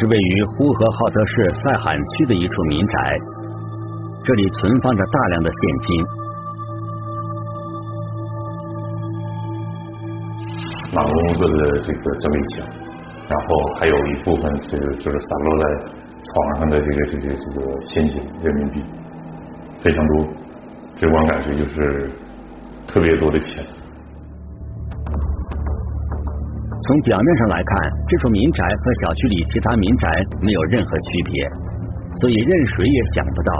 是位于呼和浩特市赛罕区的一处民宅，这里存放着大量的现金。马龙子的这个整理箱，然后还有一部分是就是散落在床上的这个这个这个现金人民币，非常多，直观感觉就是特别多的钱。从表面上来看，这处民宅和小区里其他民宅没有任何区别，所以任谁也想不到，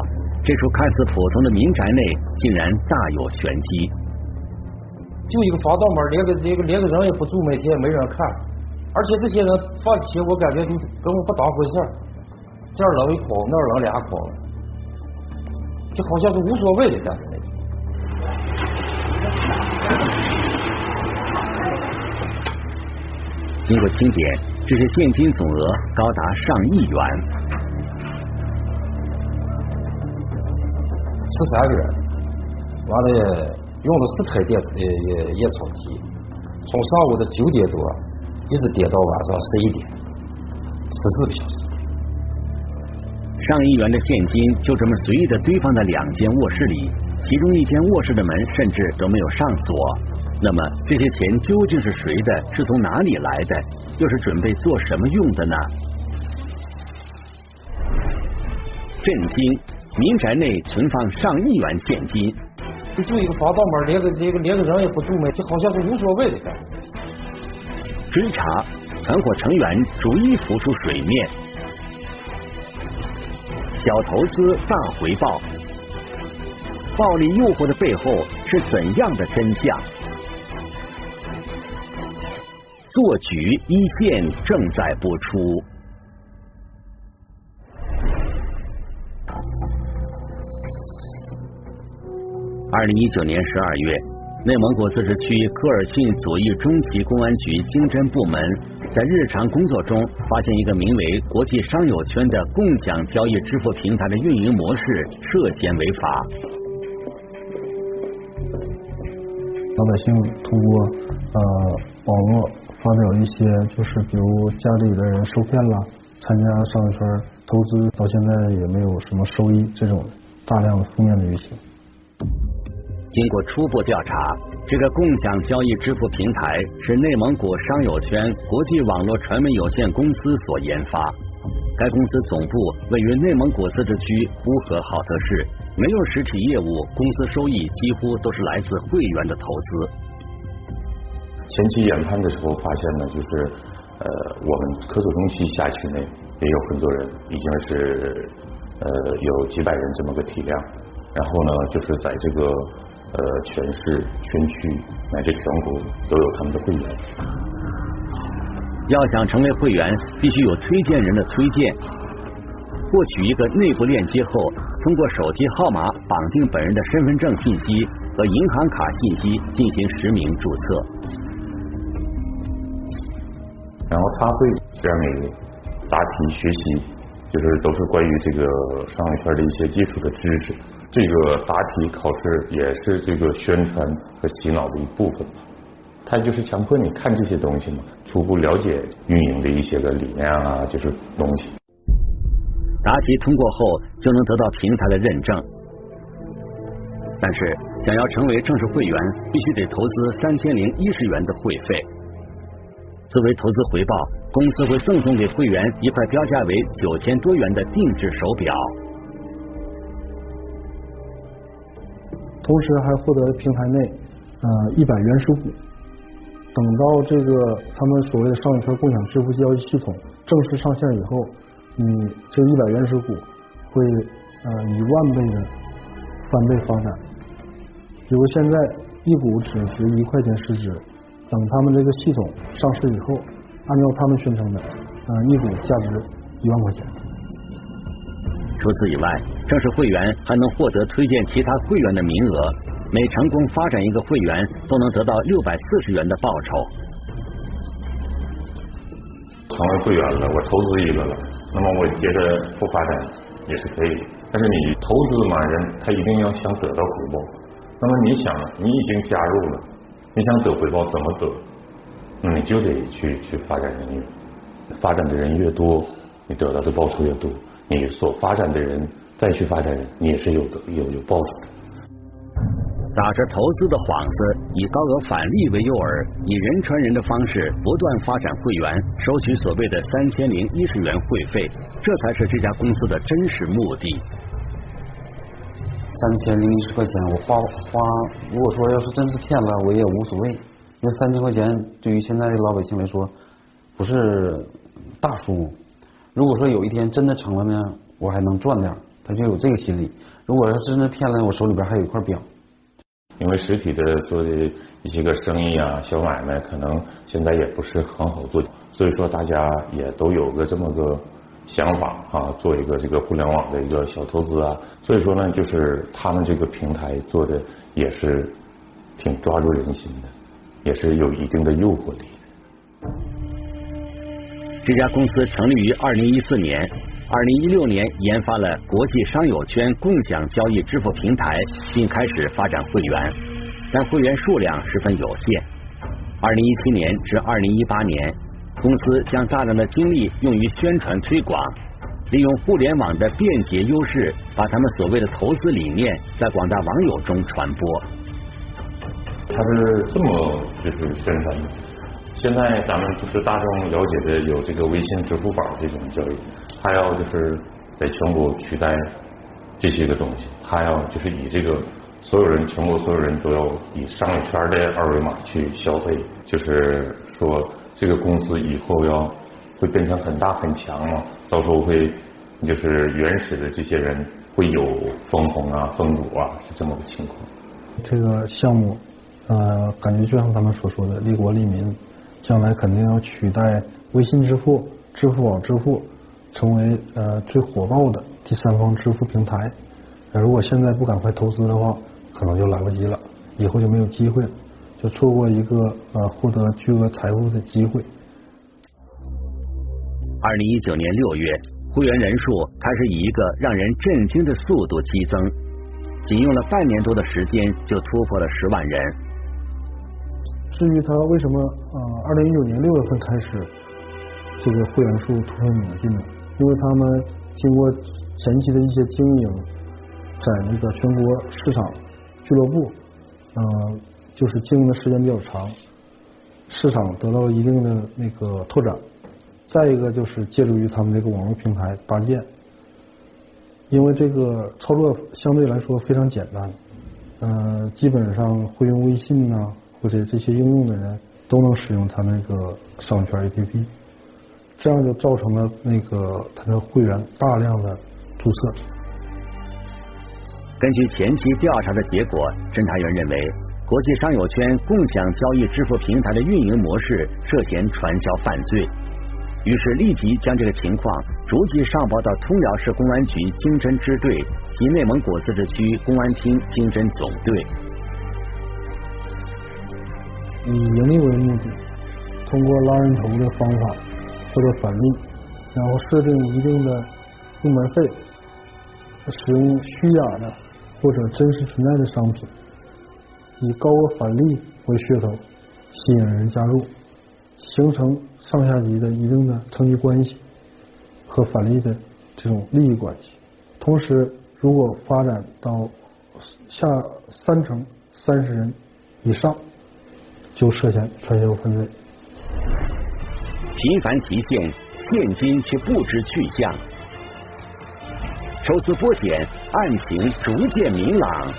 这处看似普通的民宅内竟然大有玄机。就一个防盗门，连个连个连个人也不住，每天也没人看，而且这些人放钱，我感觉就根本不当回事儿，这儿扔一筐，那儿扔俩筐，就好像是无所谓的感觉。经过清点，这些现金总额高达上亿元。十三个人，完了用了四台电视呃验钞机，从上午的九点多一直点到晚上十一点，十四个小时。上亿元的现金就这么随意的堆放在两间卧室里，其中一间卧室的门甚至都没有上锁。那么这些钱究竟是谁的？是从哪里来的？又是准备做什么用的呢？震惊！民宅内存放上亿元现金，就就一个防盗门，连个连个连个人也不住门，就好像是无所谓的感觉。追查，团伙成员逐一浮出水面。小投资大回报，暴力诱惑的背后是怎样的真相？做局一线正在播出。二零一九年十二月，内蒙古自治区科尔沁左翼中级公安局经侦部门在日常工作中发现一个名为“国际商友圈”的共享交易支付平台的运营模式涉嫌违法。老百姓通过呃网络。发表一些就是比如家里的人受骗了，参加商业圈投资到现在也没有什么收益，这种大量的负面的舆情。经过初步调查，这个共享交易支付平台是内蒙古商友圈国际网络传媒有限公司所研发。该公司总部位于内蒙古自治区呼和浩特市，没有实体业务，公司收益几乎都是来自会员的投资。前期研判的时候发现呢，就是呃，我们科索中旗辖区内也有很多人，已经是呃有几百人这么个体量。然后呢，就是在这个呃全市、全区乃至全国都有他们的会员。要想成为会员，必须有推荐人的推荐。获取一个内部链接后，通过手机号码绑定本人的身份证信息和银行卡信息进行实名注册。然后他会让你答题学习，就是都是关于这个商业圈的一些基础的知识。这个答题考试也是这个宣传和洗脑的一部分。他就是强迫你看这些东西嘛，初步了解运营的一些个理念啊，就是东西。答题通过后就能得到平台的认证，但是想要成为正式会员，必须得投资三千零一十元的会费。作为投资回报，公司会赠送给会员一块标价为九千多元的定制手表，同时还获得平台内呃一百原始股。等到这个他们所谓的商业圈共享支付交易系统正式上线以后，你这一百原始股会呃以万倍的翻倍发展。比如现在一股只值一块钱市值。等他们这个系统上市以后，按照他们宣称的，呃，一股价值一万块钱。除此以外，正式会员还能获得推荐其他会员的名额，每成功发展一个会员，都能得到六百四十元的报酬。成为会员了，我投资一个了，那么我觉得不发展也是可以。但是你投资嘛，人他一定要想得到回报。那么你想，你已经加入了。你想得回报怎么得？那你就得去去发展人员，发展的人越多，你得到的报酬越多，你所发展的人再去发展人，你也是有的有有报酬的。打着投资的幌子，以高额返利为诱饵，以人传人的方式不断发展会员，收取所谓的三千零一十元会费，这才是这家公司的真实目的。三千零一十块钱，我花花，如果说要是真是骗了，我也无所谓，因为三千块钱对于现在的老百姓来说不是大数目。如果说有一天真的成了呢，我还能赚点，他就有这个心理。如果要真的骗了，我手里边还有一块表。因为实体的做的一些个生意啊，小买卖可能现在也不是很好做，所以说大家也都有个这么个想法啊，做一个这个互联网的一个小投资啊，所以说呢，就是他们这个平台做的也是挺抓住人心的，也是有一定的诱惑力的。这家公司成立于二零一四年。二零一六年研发了国际商友圈共享交易支付平台，并开始发展会员，但会员数量十分有限。二零一七年至二零一八年，公司将大量的精力用于宣传推广，利用互联网的便捷优势，把他们所谓的投资理念在广大网友中传播。他是这么就是宣传的。现在咱们就是大众了解的有这个微信、支付宝这种交易。他要就是在全国取代这些个东西，他要就是以这个所有人全国所有人都要以商业圈的二维码去消费，就是说这个公司以后要会变成很大很强嘛，到时候会就是原始的这些人会有分红啊、分股啊，是这么个情况。这个项目呃，感觉就像他们所说的利国利民，将来肯定要取代微信支付、支付宝支付。成为呃最火爆的第三方支付平台，如果现在不赶快投资的话，可能就来不及了，以后就没有机会了，就错过一个呃获得巨额财富的机会。二零一九年六月，会员人数开始以一个让人震惊的速度激增，仅用了半年多的时间就突破了十万人。至于他为什么呃二零一九年六月份开始这个会员数突飞猛进呢？因为他们经过前期的一些经营，在那个全国市场俱乐部，嗯，就是经营的时间比较长，市场得到了一定的那个拓展。再一个就是借助于他们这个网络平台搭建，因为这个操作相对来说非常简单，嗯，基本上会用微信呐或者这些应用的人都能使用他那个商圈 APP。这样就造成了那个他的会员大量的注册。根据前期调查的结果，侦查员认为国际商友圈共享交易支付平台的运营模式涉嫌传销犯罪，于是立即将这个情况逐级上报到通辽市公安局经侦支队及内蒙古自治区公安厅经侦总队。以盈利为目的，通过拉人头的方法。获得返利，然后设定一定的入门费，使用虚假的或者真实存在的商品，以高额返利为噱头，吸引人加入，形成上下级的一定的层级关系和返利的这种利益关系。同时，如果发展到下三层三十人以上，就涉嫌传销犯罪。频繁提现，现金却不知去向。抽丝剥茧，案情逐渐明朗。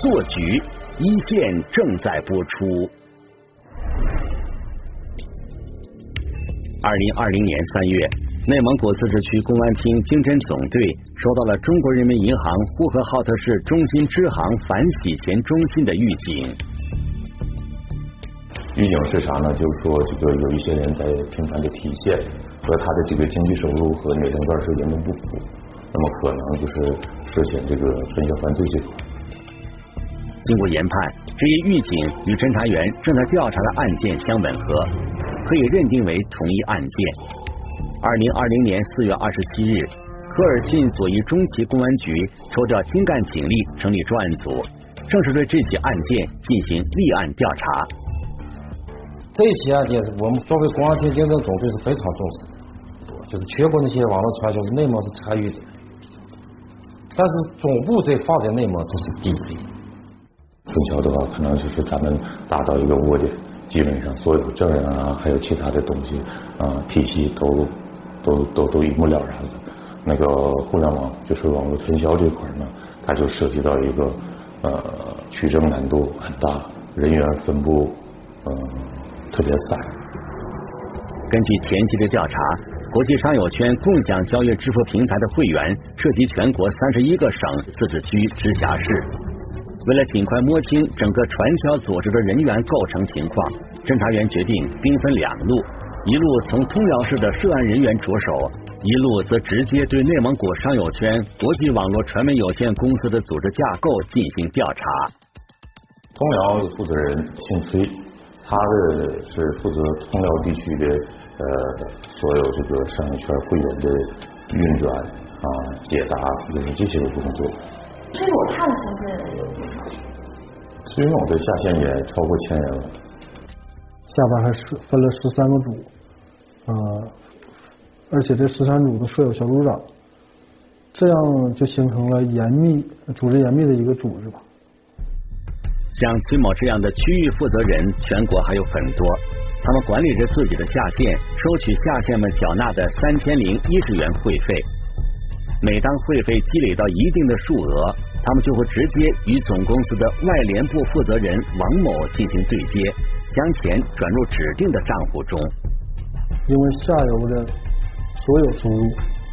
做局一线正在播出。二零二零年三月，内蒙古自治区公安厅经侦总队收到了中国人民银行呼和浩特市中心支行反洗钱中心的预警。预警是啥呢？就是说，这个有一些人在频繁的提现，和他的这个经济收入和年龄段是严重不符，那么可能就是涉嫌这个传销犯罪这块。经过研判，这一预警与侦查员正在调查的案件相吻合，可以认定为同一案件。二零二零年四月二十七日，科尔沁左翼中旗公安局抽调精干警力成立专案组，正式对这起案件进行立案调查。这一起案件是我们作为公安厅经侦总队是非常重视的，就是全国那些网络传销内蒙是参与的，但是总部在放在内蒙这是第一。分销的话，可能就是咱们达到一个窝点，基本上所有证人啊，还有其他的东西啊，体系都都都都一目了然了。那个互联网就是网络分销这块呢，它就涉及到一个呃取证难度很大，人员分布嗯特别散。根据前期的调查，国际商友圈共享交易支付平台的会员涉及全国三十一个省、自治区、直辖市。为了尽快摸清整个传销组织的人员构成情况，侦查员决定兵分两路，一路从通辽市的涉案人员着手，一路则直接对内蒙古商友圈国际网络传媒有限公司的组织架构进行调查。通辽负责人姓崔。他的是负责通辽地区的呃所有这个商业圈会员的运转啊解答，就是这些个工作。崔某他的身份有多少？崔某的下线也超过千人了。下边还是分了十三个组，呃，而且这十三组都设有小组长，这样就形成了严密、组织严密的一个组织吧。像崔某这样的区域负责人，全国还有很多。他们管理着自己的下线，收取下线们缴纳的三千零一十元会费。每当会费积累到一定的数额，他们就会直接与总公司的外联部负责人王某进行对接，将钱转入指定的账户中。因为下游的所有收入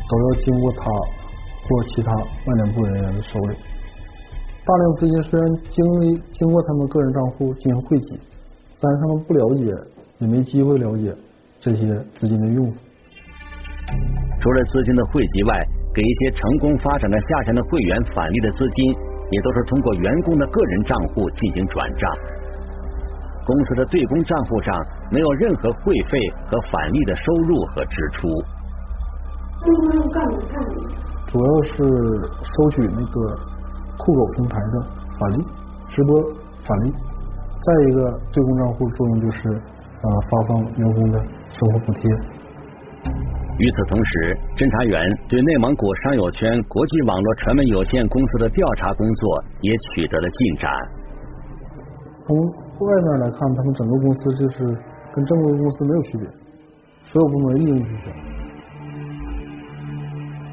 都要经过他或其他外联部人员的手里。大量资金虽然经历经过他们个人账户进行汇集，但是他们不了解，也没机会了解这些资金的用途。除了资金的汇集外，给一些成功发展的下线的会员返利的资金，也都是通过员工的个人账户进行转账。公司的对公账户上没有任何会费和返利的收入和支出。主要是收取那个。酷狗平台的返利，直播返利，再一个对公账户作用就是啊发放员工的生活补贴。与此同时，侦查员对内蒙古商友圈国际网络传媒有限公司的调查工作也取得了进展。从外面来看，他们整个公司就是跟正规公司没有区别，所有部门一应俱全。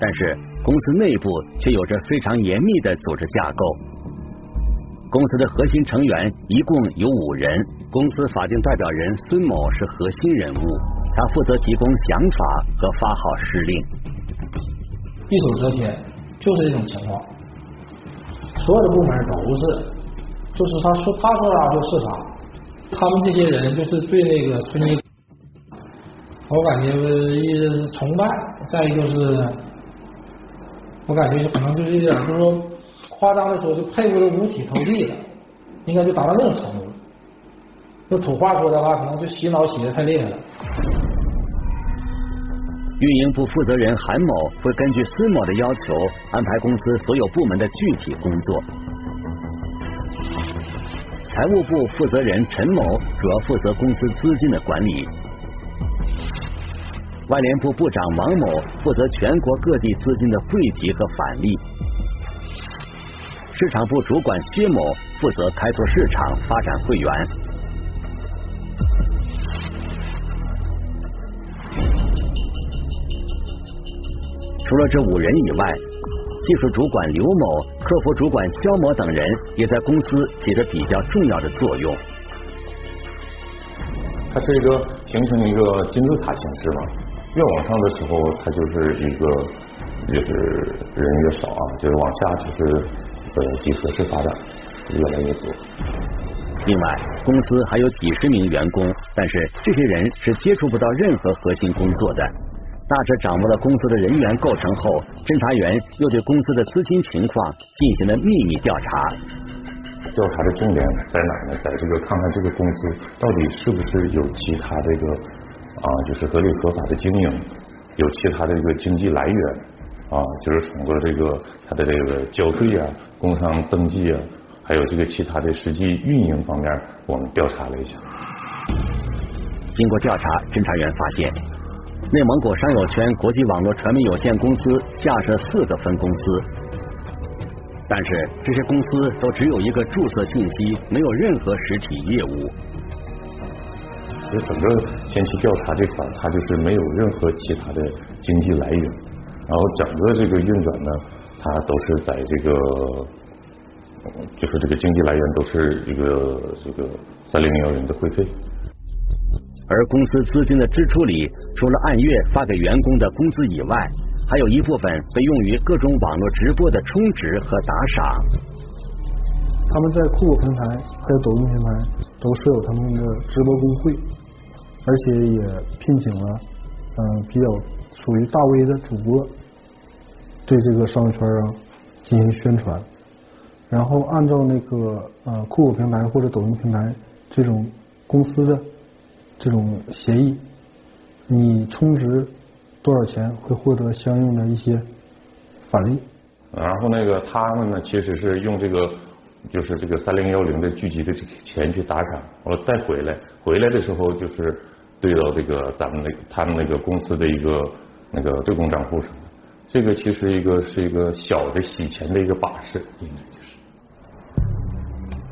但是。公司内部却有着非常严密的组织架构。公司的核心成员一共有五人，公司法定代表人孙某是核心人物，他负责提供想法和发号施令。一手遮天，就是这种情况。所有的部门都是，就是他说他说啥就是啥。他们这些人就是对那个孙毅，我感觉一是崇拜，再一个是。我感觉可能就是一点，就是说夸张的说，就佩服的五体投地了，应该就达到那种程度了。用土话说的话，可能就洗脑洗的太厉害了。运营部负责人韩某会根据孙某的要求安排公司所有部门的具体工作。财务部负责人陈某主要负责公司资金的管理。外联部部长王某负责全国各地资金的汇集和返利，市场部主管薛某负责开拓市场、发展会员。除了这五人以外，技术主管刘某、客服主管肖某等人也在公司起着比较重要的作用。它是一个形成一个金字塔形式嘛。越往上的时候，它就是一个，就是人越少啊，就是往下就是呃几何式发展，越来越多。另外，公司还有几十名员工，但是这些人是接触不到任何核心工作的。大致掌握了公司的人员构成后，侦查员又对公司的资金情况进行了秘密调查。调查的重点在哪呢？在这个看看这个公司到底是不是有其他这个。啊，就是合理合法的经营，有其他的一个经济来源啊，就是通过这个它的这个交税啊、工商登记啊，还有这个其他的实际运营方面，我们调查了一下。经过调查，侦查员发现，内蒙古商友圈国际网络传媒有限公司下设四个分公司，但是这些公司都只有一个注册信息，没有任何实体业务。所以整个前期调查这块，它就是没有任何其他的经济来源，然后整个这个运转呢，它都是在这个，就是这个经济来源都是一个这个三零幺零的会费。而公司资金的支出里，除了按月发给员工的工资以外，还有一部分被用于各种网络直播的充值和打赏。他们在酷狗平台还有抖音平台都设有他们的直播工会，而且也聘请了嗯比较属于大 V 的主播，对这个商业圈啊进行宣传，然后按照那个呃酷狗平台或者抖音平台这种公司的。这种协议，你充值多少钱会获得相应的一些返利。然后那个他们呢，其实是用这个就是这个三零幺零的聚集的这个钱去打赏，完了再回来，回来的时候就是兑到这个咱们那他们那个公司的一个那个对公账户上。这个其实一个是一个小的洗钱的一个把式，应该就是。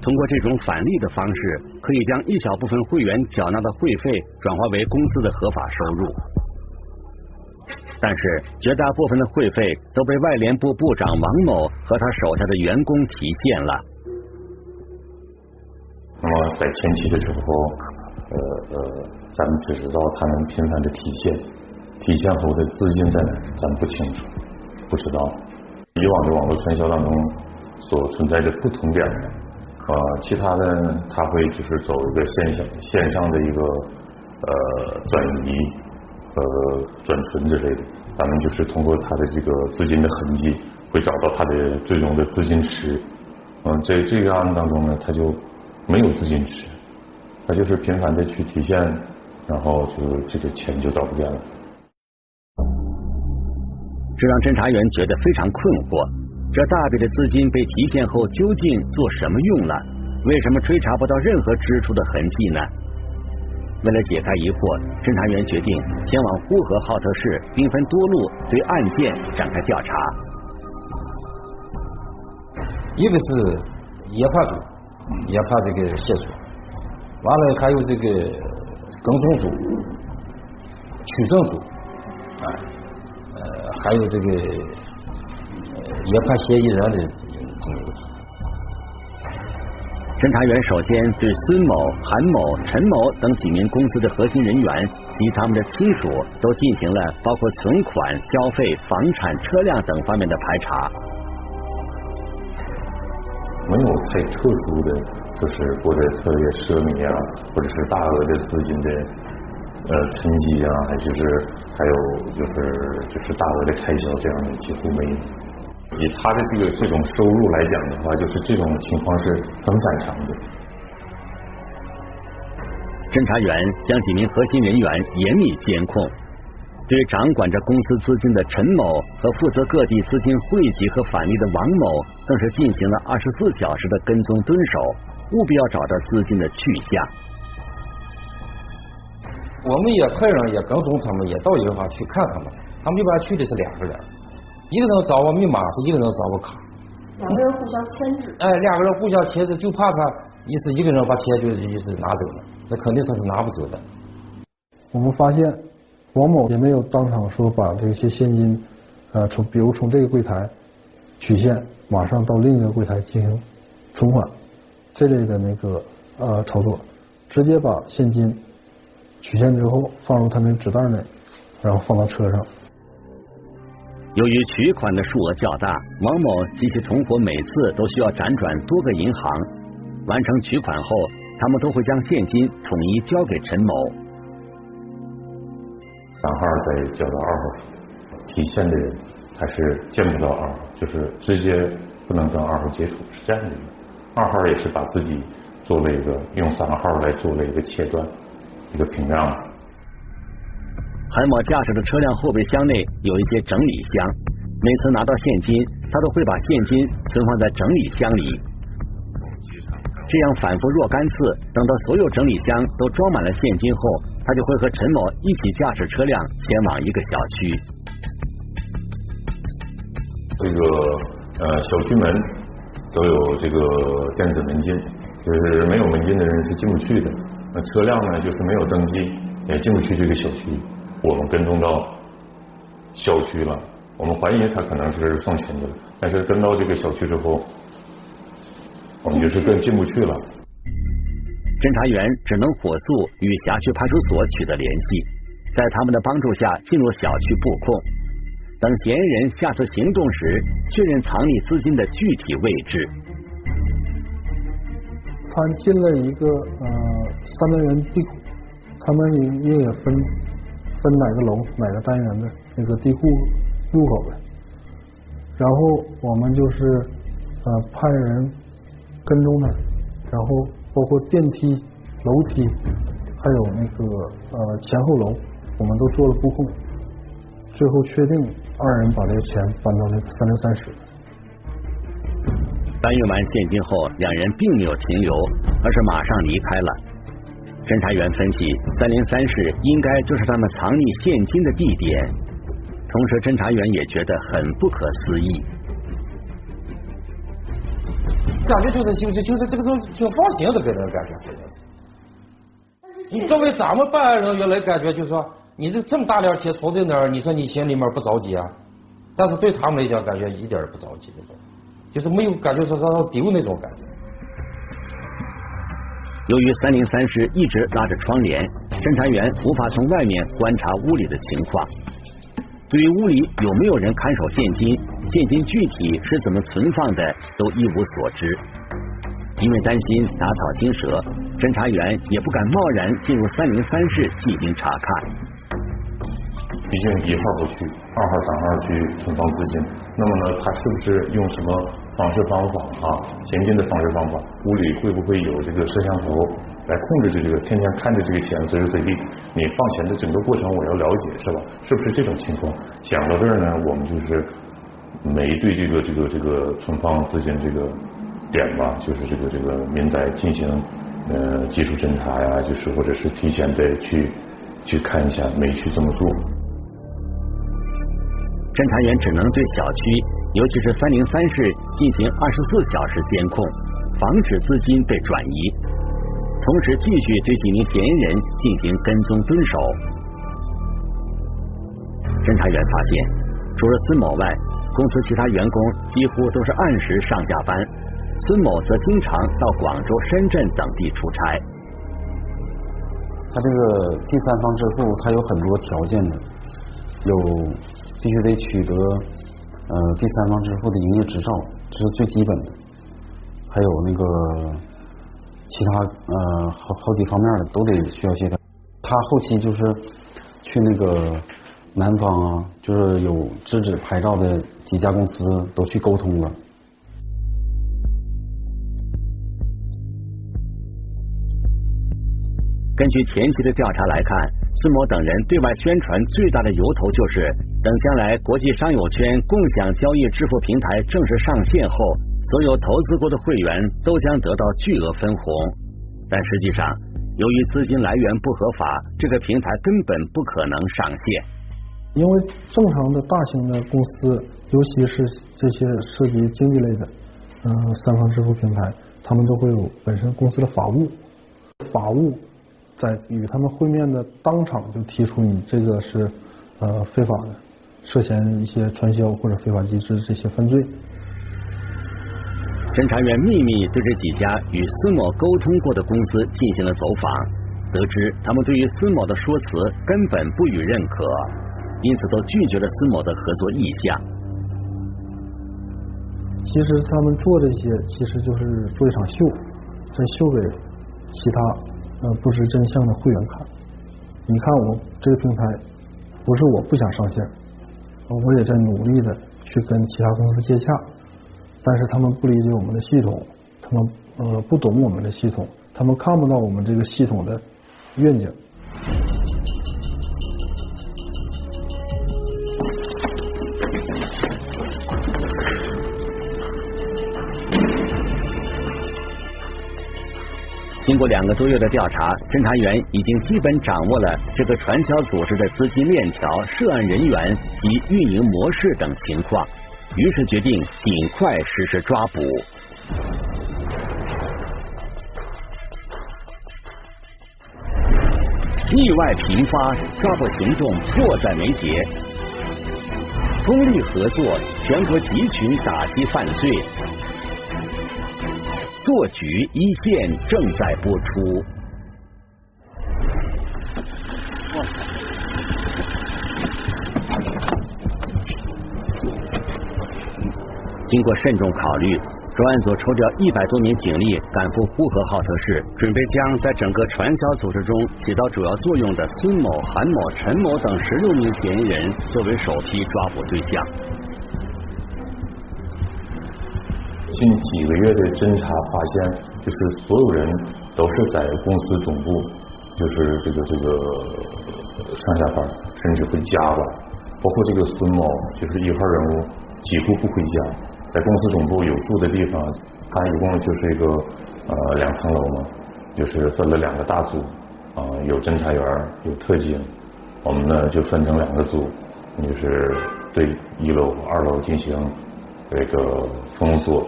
通过这种返利的方式，可以将一小部分会员缴纳的会费转化为公司的合法收入。但是，绝大部分的会费都被外联部部长王某和他手下的员工提现了。那么，在前期的时候，呃呃，咱们只知道他们频繁的提现，提现后的资金在哪，咱不清楚，不知道。以往的网络传销当中所存在的不同点。呃，其他的他会就是走一个线上线上的一个呃转移呃转存之类的，咱们就是通过他的这个资金的痕迹，会找到他的最终的资金池。嗯，在这个案子当中呢，他就没有资金池，他就是频繁的去提现，然后就这个钱就找不见了。这让侦查员觉得非常困惑。这大笔的资金被提现后究竟做什么用了？为什么追查不到任何支出的痕迹呢？为了解开疑惑，侦查员决定前往呼和浩特市，兵分多路对案件展开调查。一个是研判组，研判这个线索，完了还有这个跟踪组、取证组，啊，呃，还有这个。也怕嫌疑人的这个侦查员首先对孙某、韩某、陈某等几名公司的核心人员及他们的亲属都进行了包括存款、消费、房产、车辆等方面的排查。没有太特殊的，就是过得特别奢靡啊，或者是大额的资金的呃沉积啊，还就是还有就是就是大额的开销这样的几乎没有。以他的这个这种收入来讲的话，就是这种情况是很反常的。侦查员将几名核心人员严密监控，对掌管着公司资金的陈某和负责各地资金汇集和返利的王某，更是进行了二十四小时的跟踪蹲守，务必要找到资金的去向。我们也派人也跟踪他们，也到银行去看他们，他们一般去的是两个人。一个人掌握密码，是一个人掌握卡。两个人互相牵制。哎，两个人互相牵制，就怕他一是一个人把钱就就是拿走了，那肯定他是拿不走的。我们发现王某也没有当场说把这些现金呃从比如从这个柜台取现，马上到另一个柜台进行存款这类的那个呃操作，直接把现金取现之后放入他那纸袋内，然后放到车上。由于取款的数额较大，王某及其同伙每次都需要辗转多个银行完成取款后，他们都会将现金统一交给陈某。三号再交到二号，提现的人他是见不到二号，就是直接不能跟二号接触，是这样的。二号也是把自己做了一个用三号来做了一个切断，一个屏障。韩某驾驶的车辆后备箱内有一些整理箱，每次拿到现金，他都会把现金存放在整理箱里。这样反复若干次，等到所有整理箱都装满了现金后，他就会和陈某一起驾驶车辆前往一个小区。这个呃小区门都有这个电子门禁，就是没有门禁的人是进不去的。那车辆呢，就是没有登记也进不去这个小区。我们跟踪到小区了，我们怀疑他可能是放钱的，但是跟到这个小区之后，我们就是更进不去了。侦查员只能火速与辖区派出所取得联系，在他们的帮助下进入小区布控，等嫌疑人下次行动时，确认藏匿资金的具体位置。他进了一个呃三单元地库，他们也也分分哪个楼哪个单元的那个地库入口的，然后我们就是呃派人跟踪他，然后。包括电梯、楼梯，还有那个呃前后楼，我们都做了布控，最后确定二人把这个钱搬到那个三零三室。搬运完现金后，两人并没有停留，而是马上离开了。侦查员分析，三零三室应该就是他们藏匿现金的地点，同时侦查员也觉得很不可思议。感觉就是就是就是这个东西挺放心的，给人感觉。你作为咱们办案人员来感觉，就是说你这这么大点钱存在那儿，你说你心里面不着急啊？但是对他们来讲，感觉一点也不着急那种，就是没有感觉说让丢那种感觉。由于三零三室一直拉着窗帘，侦查员无法从外面观察屋里的情况。对于屋里有没有人看守现金，现金具体是怎么存放的，都一无所知。因为担心打草惊蛇，侦查员也不敢贸然进入三零三室进行查看。毕竟一号不去，二号、三号去存放资金，那么呢，他是不是用什么方式方法啊？前进的方式方法，屋里会不会有这个摄像头？来控制着这个，天天看着这个钱，随时随地你放钱的整个过程，我要了解，是吧？是不是这种情况？讲到这儿呢，我们就是没对这个这个这个存放资金这个点吧，就是这个这个民宅进行呃技术侦查呀，就是或者是提前的去去看一下，没去这么做。侦查员只能对小区，尤其是三零三室进行二十四小时监控，防止资金被转移。同时，继续对几名嫌疑人进行跟踪蹲守。侦查员发现，除了孙某外，公司其他员工几乎都是按时上下班。孙某则经常到广州、深圳等地出差。他这个第三方支付，他有很多条件的，有必须得取得呃第三方支付的营业执照，这是最基本的。还有那个。其他呃好好几方面的都得需要协调。他后期就是去那个南方啊，就是有资质牌照的几家公司都去沟通了。根据前期的调查来看，孙某等人对外宣传最大的由头就是，等将来国际商友圈共享交易支付平台正式上线后。所有投资过的会员都将得到巨额分红，但实际上，由于资金来源不合法，这个平台根本不可能上线。因为正常的大型的公司，尤其是这些涉及经济类的，嗯，三方支付平台，他们都会有本身公司的法务，法务在与他们会面的当场就提出你这个是呃非法的，涉嫌一些传销或者非法集资这些犯罪。侦查员秘密对这几家与孙某沟通过的公司进行了走访，得知他们对于孙某的说辞根本不予认可，因此都拒绝了孙某的合作意向。其实他们做这些，其实就是做一场秀，在秀给其他呃不知真相的会员卡。你看我这个平台，不是我不想上线，我也在努力的去跟其他公司接洽。但是他们不理解我们的系统，他们呃不懂我们的系统，他们看不到我们这个系统的愿景。经过两个多月的调查，侦查员已经基本掌握了这个传销组织的资金链条、涉案人员及运营模式等情况，于是决定尽快实施抓捕。意外频发，抓捕行动迫在眉睫。通力合作，全国集群打击犯罪。做局一线正在播出。经过慎重考虑。专案组抽调一百多名警力赶赴呼和浩特市，准备将在整个传销组织中起到主要作用的孙某、韩某、陈某等十六名嫌疑人作为首批抓捕对象。近几个月的侦查发现，就是所有人都是在公司总部，就是这个这个上下班，甚至回家吧，包括这个孙某，就是一号人物，几乎不回家。在公司总部有住的地方，他一共就是一个呃两层楼嘛，就是分了两个大组，啊有侦查员有特警，我们呢就分成两个组，就是对一楼二楼进行这个封锁，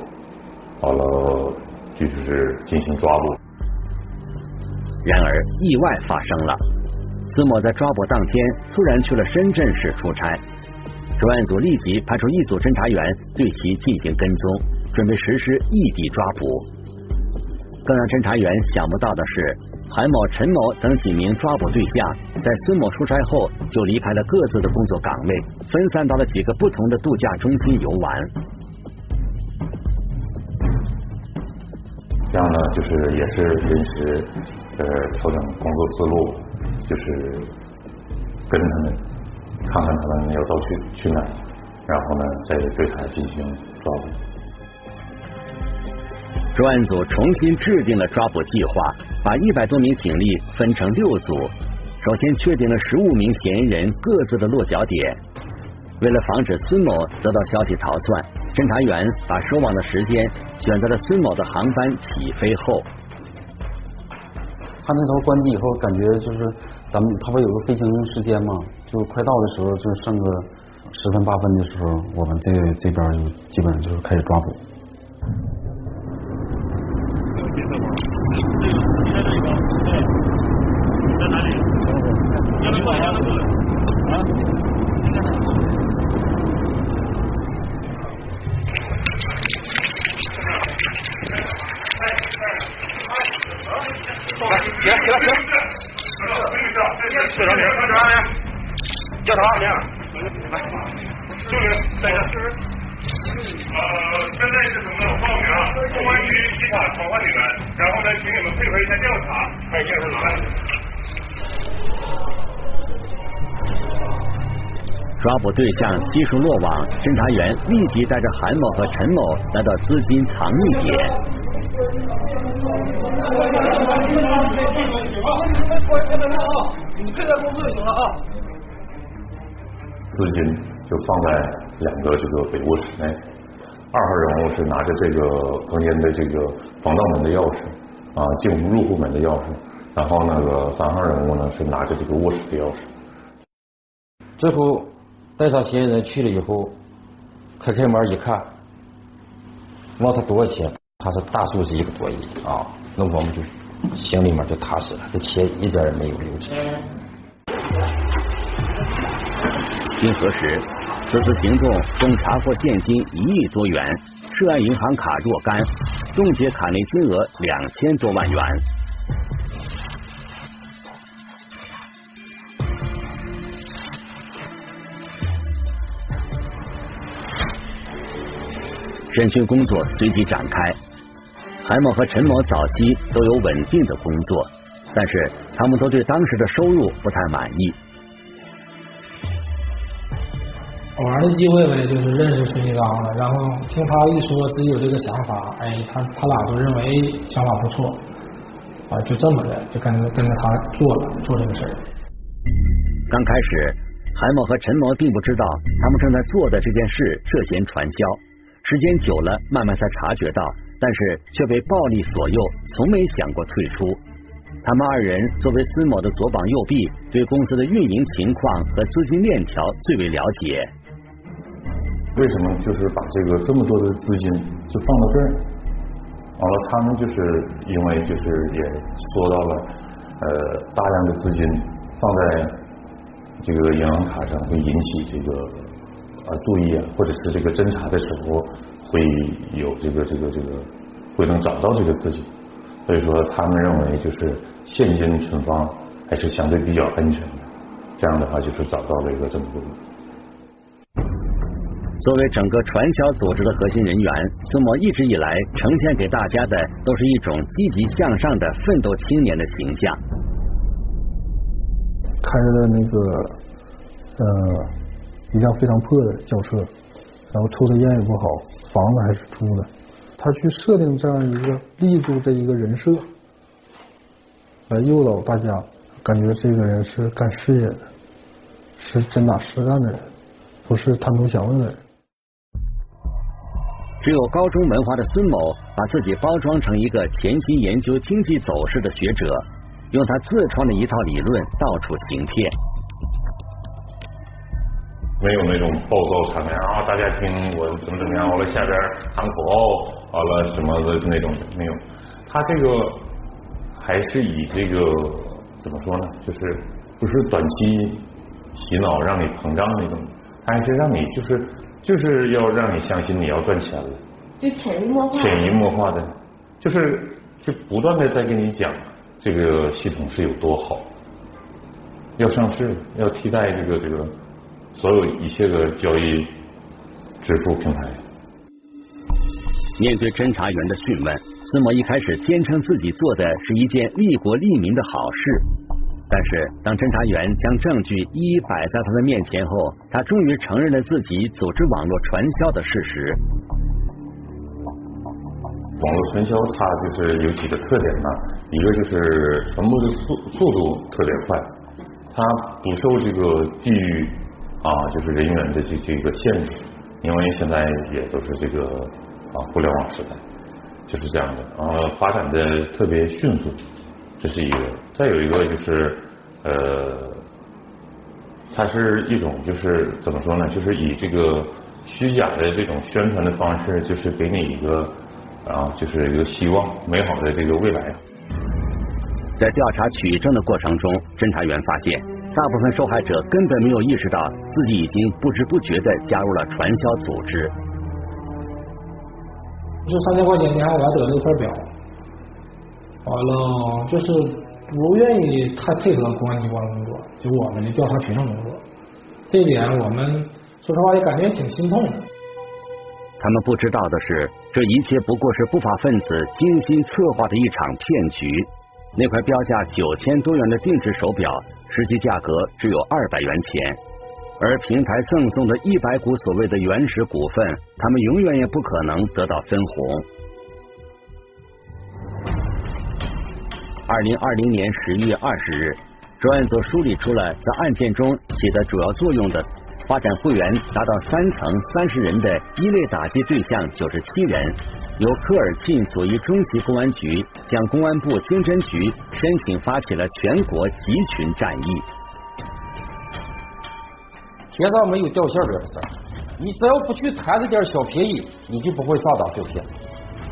好了就是进行抓捕。然而意外发生了，孙某在抓捕当天突然去了深圳市出差。专案组立即派出一组侦查员对其进行跟踪，准备实施异地抓捕。更让侦查员想不到的是，韩某、陈某等几名抓捕对象在孙某出差后就离开了各自的工作岗位，分散到了几个不同的度假中心游玩。样呢，就是也是临时呃调整工作思路，就是跟他们。看看他们要都去去哪，然后呢，再对他进行抓捕。专案组重新制定了抓捕计划，把一百多名警力分成六组。首先确定了十五名嫌疑人各自的落脚点。为了防止孙某得到消息逃窜，侦查员把收网的时间选择了孙某的航班起飞后。他那头关机以后，感觉就是咱们他不有个飞行时间吗？就快到的时候，就剩个十分八分的时候，我们这这边就基本上就是开始抓捕。在哪里？幺零八幺六啊？来，起来，起来，起来！队长，队长，叫他来，就是在这。呃，现在是什么呢？报名啊，公安局依法传唤你们，然后呢，请你们配合一下调查。快验收来。抓捕对象悉数落网，侦查员立即带着韩某和陈某来到资金藏匿点。你配合工作就行了啊。资金就放在两个这个北卧室内，二号人物是拿着这个房间的这个防盗门的钥匙啊，进入入户门的钥匙，然后那个三号人物呢是拿着这个卧室的钥匙。最后带上嫌疑人去了以后，开开门一看，问他多少钱，他说大数是一个多亿啊，那我们就心里面就踏实了，这钱一点也没有流失。经核实，此次行动共查获现金一亿多元，涉案银行卡若干，冻结卡内金额两千多万元。审讯工作随即展开。韩某和陈某早期都有稳定的工作，但是他们都对当时的收入不太满意。偶然的机会呗，就是认识孙继刚了，然后听他一说自己有这个想法，哎，他他俩都认为想法不错，啊，就这么的就跟着跟着他做了做这个事儿。刚开始，韩某和陈某并不知道他们正在做的这件事涉嫌传销，时间久了，慢慢才察觉到但是却被暴力所诱，从没想过退出。他们二人作为孙某的左膀右臂，对公司的运营情况和资金链条最为了解。为什么就是把这个这么多的资金就放到这儿？完了，他们就是因为就是也说到了，呃，大量的资金放在这个银行卡上会引起这个啊注意啊，或者是这个侦查的时候会有这个这个这个会能找到这个自己，所以说他们认为就是现金存放还是相对比较安全的，这样的话就是找到了一个这么个。作为整个传销组织的核心人员，孙某一直以来呈现给大家的都是一种积极向上的奋斗青年的形象。开了那个呃一辆非常破的轿车，然后抽的烟也不好，房子还是租的。他去设定这样一个立足的一个人设，来诱导大家，感觉这个人是干事业的，是真打实干的人，不是贪图享乐的人。只有高中文化的孙某，把自己包装成一个潜心研究经济走势的学者，用他自创的一套理论到处行骗。没有那种暴躁场面啊！大家听我怎么怎么样，完了下边喊口号，完了什么的那种没有。他这个还是以这个怎么说呢？就是不是短期洗脑让你膨胀那种，还是让你就是。就是要让你相信你要赚钱了，就潜移默化，潜移默化的，就是就不断的在跟你讲这个系统是有多好，要上市，要替代这个这个所有一切的交易支付平台。面对侦查员的讯问，孙某一开始坚称自己做的是一件利国利民的好事。但是，当侦查员将证据一一摆在他的面前后，他终于承认了自己组织网络传销的事实。网络传销它就是有几个特点呢？一个就是传播的速速度特别快，它不受这个地域啊，就是人员的这这个限制，因为现在也都是这个啊互联网时代，就是这样的，呃发展的特别迅速，这是一个。再有一个就是。呃，它是一种就是怎么说呢？就是以这个虚假的这种宣传的方式，就是给你一个啊，就是一个希望美好的这个未来。在调查取证的过程中，侦查员发现，大部分受害者根本没有意识到自己已经不知不觉的加入了传销组织。就三千块钱，你还我还得了一块表，完了就是。不愿意太配合公安机关工作，就我们的调查取证工作，这一点我们说实话也感觉挺心痛的。他们不知道的是，这一切不过是不法分子精心策划的一场骗局。那块标价九千多元的定制手表，实际价格只有二百元钱，而平台赠送的一百股所谓的原始股份，他们永远也不可能得到分红。二零二零年十一月二十日，专案组梳理出了在案件中起的主要作用的发展会员达到三层三十人的一类打击对象九十七人，由科尔沁左翼中级公安局向公安部经侦局申请发起了全国集群战役。天上没有掉馅饼的事，你只要不去贪这点小便宜，你就不会上当受骗。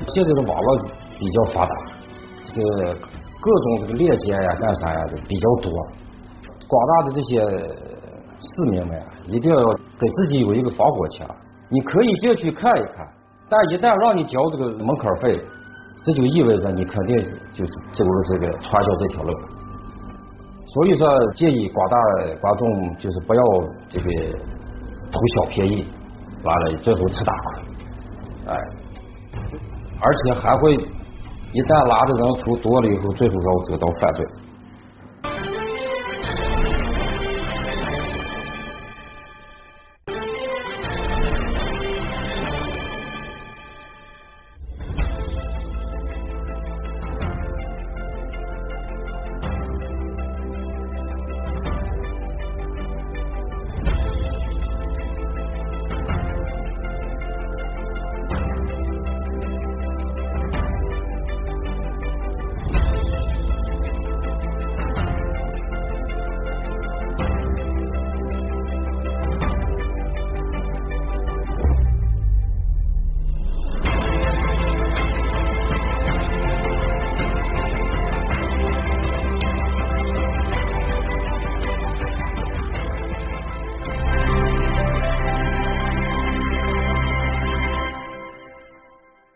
现在的网络比较发达，这个。各种这个链接呀、干啥呀的比较多，广大的这些市民们一定要给自己有一个防火墙。你可以进去看一看，但一旦让你交这个门槛费，这就意味着你肯定就是走了这个传销这条路。所以说，建议广大观众就是不要这个图小便宜，完了最后吃大亏，哎，而且还会。一旦拉的人数多了以后，最后要走到犯罪。